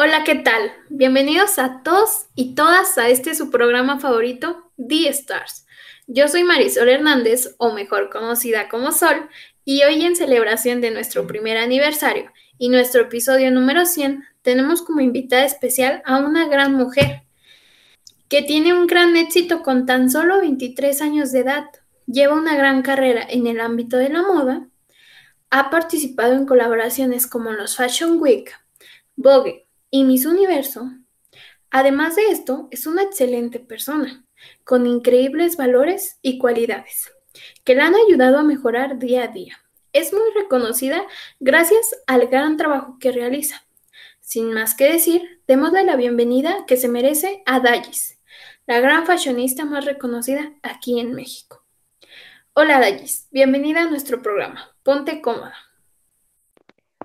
Hola, ¿qué tal? Bienvenidos a todos y todas a este su programa favorito, The Stars. Yo soy Marisol Hernández, o mejor conocida como Sol, y hoy en celebración de nuestro primer aniversario y nuestro episodio número 100, tenemos como invitada especial a una gran mujer que tiene un gran éxito con tan solo 23 años de edad. Lleva una gran carrera en el ámbito de la moda. Ha participado en colaboraciones como los Fashion Week, Vogue, y Miss Universo, además de esto, es una excelente persona, con increíbles valores y cualidades, que la han ayudado a mejorar día a día. Es muy reconocida gracias al gran trabajo que realiza. Sin más que decir, démosle la bienvenida que se merece a Dallis, la gran fashionista más reconocida aquí en México. Hola Dallis, bienvenida a nuestro programa. Ponte cómoda.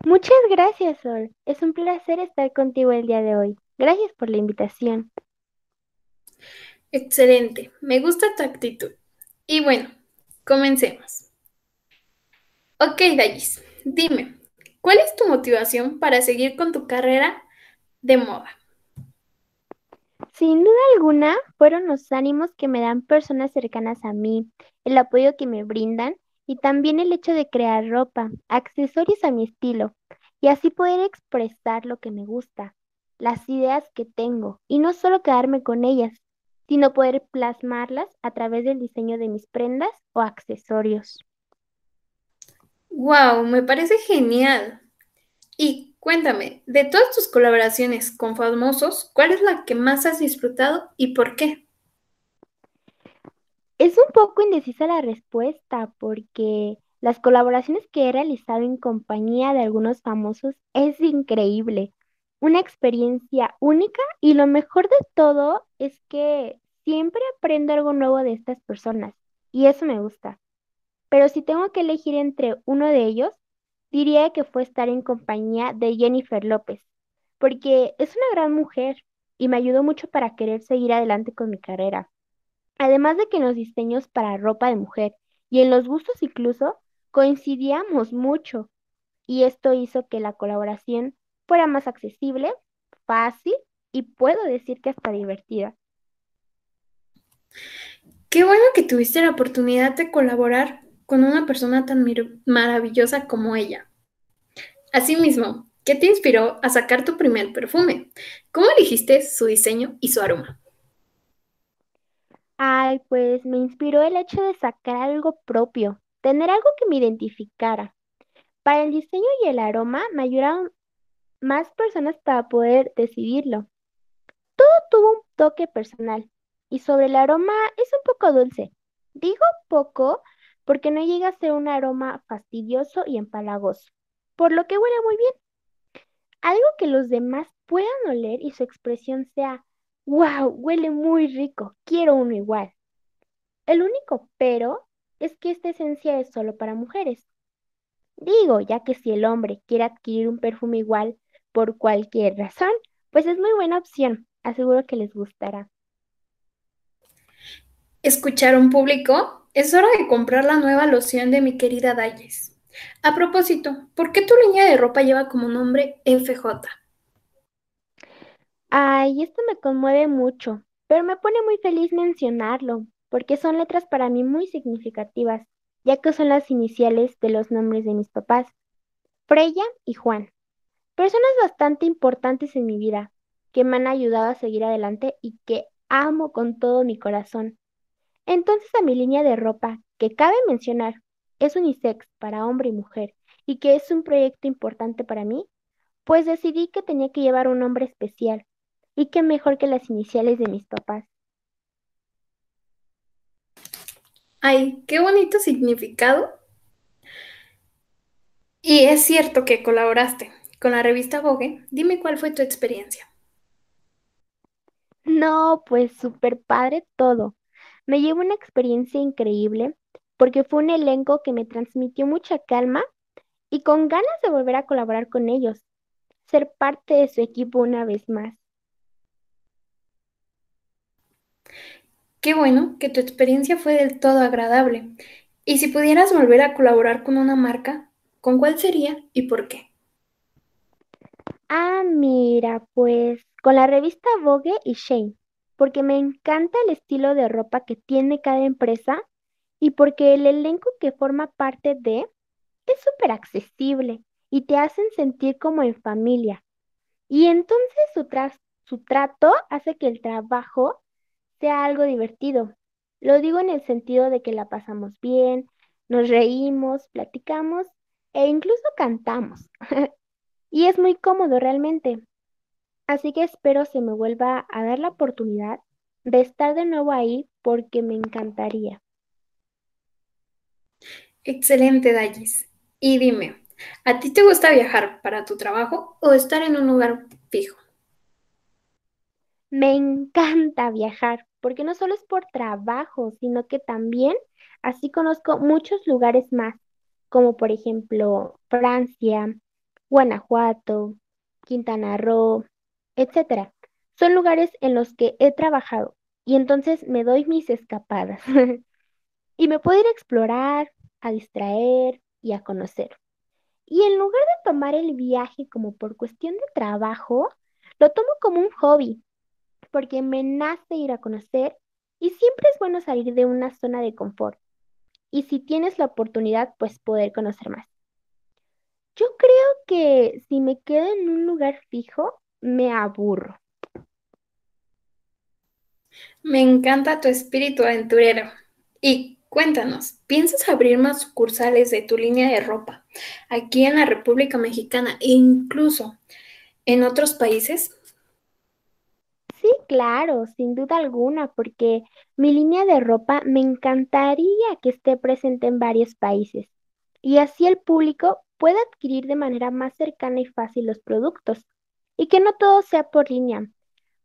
Muchas gracias, Sol. Es un placer estar contigo el día de hoy. Gracias por la invitación. Excelente, me gusta tu actitud. Y bueno, comencemos. Ok, Dallis, dime, ¿cuál es tu motivación para seguir con tu carrera de moda? Sin duda alguna, fueron los ánimos que me dan personas cercanas a mí, el apoyo que me brindan y también el hecho de crear ropa, accesorios a mi estilo y así poder expresar lo que me gusta, las ideas que tengo y no solo quedarme con ellas, sino poder plasmarlas a través del diseño de mis prendas o accesorios. ¡Wow! Me parece genial. Y cuéntame, de todas tus colaboraciones con famosos, ¿cuál es la que más has disfrutado y por qué? Es un poco indecisa la respuesta porque las colaboraciones que he realizado en compañía de algunos famosos es increíble, una experiencia única y lo mejor de todo es que siempre aprendo algo nuevo de estas personas y eso me gusta. Pero si tengo que elegir entre uno de ellos, diría que fue estar en compañía de Jennifer López, porque es una gran mujer y me ayudó mucho para querer seguir adelante con mi carrera. Además de que en los diseños para ropa de mujer y en los gustos incluso coincidíamos mucho y esto hizo que la colaboración fuera más accesible, fácil y puedo decir que hasta divertida. Qué bueno que tuviste la oportunidad de colaborar con una persona tan maravillosa como ella. Asimismo, ¿qué te inspiró a sacar tu primer perfume? ¿Cómo elegiste su diseño y su aroma? Ay, pues me inspiró el hecho de sacar algo propio, tener algo que me identificara. Para el diseño y el aroma me ayudaron más personas para poder decidirlo. Todo tuvo un toque personal y sobre el aroma es un poco dulce. Digo poco porque no llega a ser un aroma fastidioso y empalagoso, por lo que huele muy bien. Algo que los demás puedan oler y su expresión sea ¡Wow! Huele muy rico. Quiero uno igual. El único pero es que esta esencia es solo para mujeres. Digo, ya que si el hombre quiere adquirir un perfume igual por cualquier razón, pues es muy buena opción. Aseguro que les gustará. ¿Escucharon público? Es hora de comprar la nueva loción de mi querida Dalles. A propósito, ¿por qué tu línea de ropa lleva como nombre FJ? Ay, esto me conmueve mucho, pero me pone muy feliz mencionarlo, porque son letras para mí muy significativas, ya que son las iniciales de los nombres de mis papás, Freya y Juan. Personas bastante importantes en mi vida, que me han ayudado a seguir adelante y que amo con todo mi corazón. Entonces a mi línea de ropa, que cabe mencionar, es unisex para hombre y mujer, y que es un proyecto importante para mí, pues decidí que tenía que llevar un nombre especial y qué mejor que las iniciales de mis papás. Ay, qué bonito significado. Y es cierto que colaboraste con la revista Vogue. Dime cuál fue tu experiencia. No, pues súper padre todo. Me llevo una experiencia increíble porque fue un elenco que me transmitió mucha calma y con ganas de volver a colaborar con ellos, ser parte de su equipo una vez más. Qué bueno que tu experiencia fue del todo agradable. Y si pudieras volver a colaborar con una marca, ¿con cuál sería y por qué? Ah, mira, pues con la revista Vogue y Shane, porque me encanta el estilo de ropa que tiene cada empresa y porque el elenco que forma parte de es súper accesible y te hacen sentir como en familia. Y entonces su, su trato hace que el trabajo sea algo divertido. Lo digo en el sentido de que la pasamos bien, nos reímos, platicamos e incluso cantamos. Y es muy cómodo realmente. Así que espero se me vuelva a dar la oportunidad de estar de nuevo ahí porque me encantaría. Excelente, Dallis. Y dime, ¿a ti te gusta viajar para tu trabajo o estar en un lugar fijo? Me encanta viajar porque no solo es por trabajo, sino que también así conozco muchos lugares más, como por ejemplo Francia, Guanajuato, Quintana Roo, etcétera. Son lugares en los que he trabajado y entonces me doy mis escapadas. Y me puedo ir a explorar, a distraer y a conocer. Y en lugar de tomar el viaje como por cuestión de trabajo, lo tomo como un hobby, porque me nace ir a conocer y siempre es bueno salir de una zona de confort. Y si tienes la oportunidad, pues poder conocer más. Yo creo que si me quedo en un lugar fijo, me aburro. Me encanta tu espíritu aventurero. Y cuéntanos, ¿piensas abrir más sucursales de tu línea de ropa aquí en la República Mexicana e incluso en otros países? Sí, claro, sin duda alguna, porque mi línea de ropa me encantaría que esté presente en varios países y así el público pueda adquirir de manera más cercana y fácil los productos y que no todo sea por línea,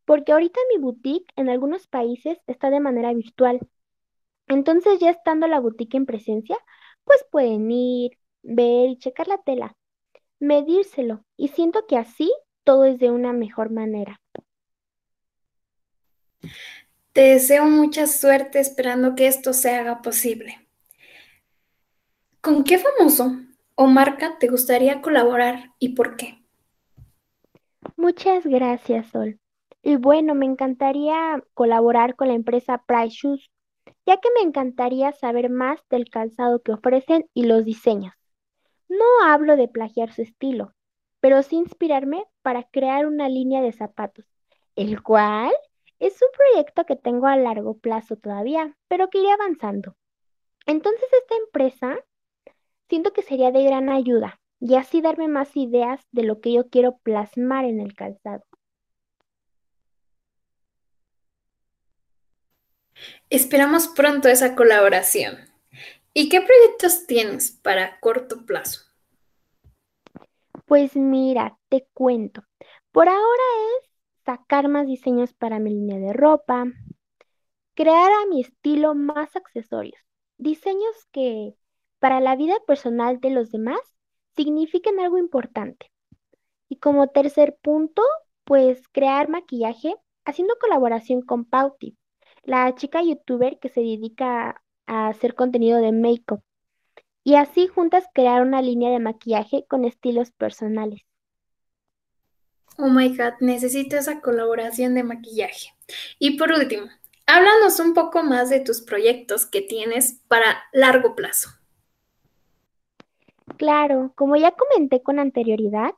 porque ahorita mi boutique en algunos países está de manera virtual. Entonces ya estando la boutique en presencia, pues pueden ir, ver y checar la tela, medírselo y siento que así todo es de una mejor manera. Te deseo mucha suerte esperando que esto se haga posible. ¿Con qué famoso o marca te gustaría colaborar y por qué? Muchas gracias, Sol. Y bueno, me encantaría colaborar con la empresa Price Shoes, ya que me encantaría saber más del calzado que ofrecen y los diseños. No hablo de plagiar su estilo, pero sí inspirarme para crear una línea de zapatos, el cual es un proyecto que tengo a largo plazo todavía, pero que iré avanzando. Entonces, esta empresa siento que sería de gran ayuda y así darme más ideas de lo que yo quiero plasmar en el calzado. Esperamos pronto esa colaboración. ¿Y qué proyectos tienes para corto plazo? Pues mira, te cuento. Por ahora es sacar más diseños para mi línea de ropa, crear a mi estilo más accesorios, diseños que para la vida personal de los demás signifiquen algo importante. Y como tercer punto, pues crear maquillaje haciendo colaboración con Pauti, la chica youtuber que se dedica a hacer contenido de make-up. Y así juntas crear una línea de maquillaje con estilos personales. Oh my God, necesito esa colaboración de maquillaje. Y por último, háblanos un poco más de tus proyectos que tienes para largo plazo. Claro, como ya comenté con anterioridad,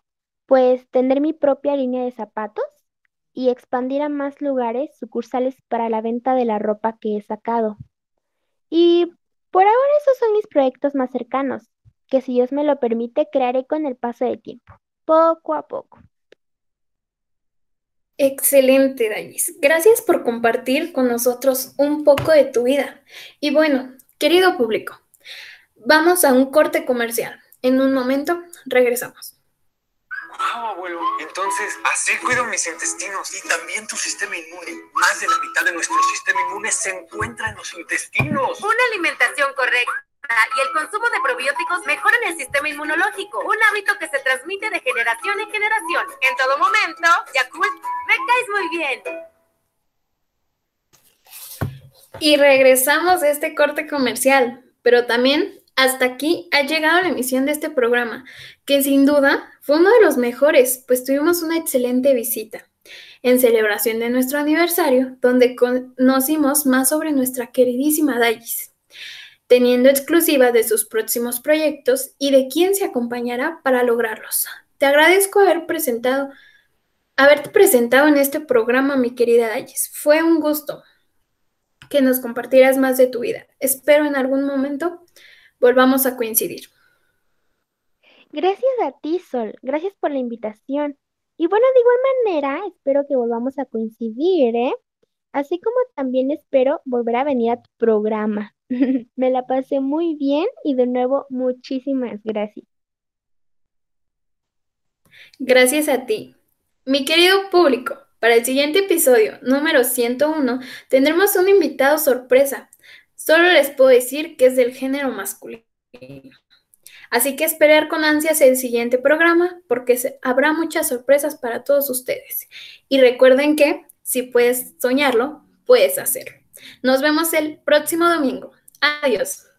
pues tener mi propia línea de zapatos y expandir a más lugares sucursales para la venta de la ropa que he sacado. Y por ahora esos son mis proyectos más cercanos, que si Dios me lo permite, crearé con el paso del tiempo, poco a poco. Excelente, Dallis. Gracias por compartir con nosotros un poco de tu vida. Y bueno, querido público, vamos a un corte comercial. En un momento regresamos. Wow, abuelo. Entonces, así cuido mis intestinos y también tu sistema inmune. Más de la mitad de nuestro sistema inmune se encuentra en los intestinos. Una alimentación correcta y el consumo de probióticos mejoran el sistema inmunológico, un hábito que se transmite de generación en generación. En todo momento, Yakult, me caes muy bien. Y regresamos de este corte comercial, pero también Hasta aquí ha llegado la emisión de este programa, que sin duda fue uno de los mejores, pues tuvimos una excelente visita en celebración de nuestro aniversario, donde conocimos más sobre nuestra queridísima Dayis, teniendo exclusiva de sus próximos proyectos y de quién se acompañará para lograrlos. Te agradezco haber presentado, haberte presentado en este programa, mi querida Dayis. Fue un gusto que nos compartieras más de tu vida. Espero en algún momento volvamos a coincidir. Gracias a ti, Sol. Gracias por la invitación. Y bueno, de igual manera, espero que volvamos a coincidir, ¿eh? Así como también espero volver a venir a tu programa. Me la pasé muy bien y de nuevo muchísimas gracias. Gracias a ti. Mi querido público, para el siguiente episodio, número 101, tendremos un invitado sorpresa. Solo les puedo decir que es del género masculino. Así que esperar con ansias el siguiente programa porque habrá muchas sorpresas para todos ustedes. Y recuerden que si puedes soñarlo, puedes hacerlo. Nos vemos el próximo domingo. Adiós.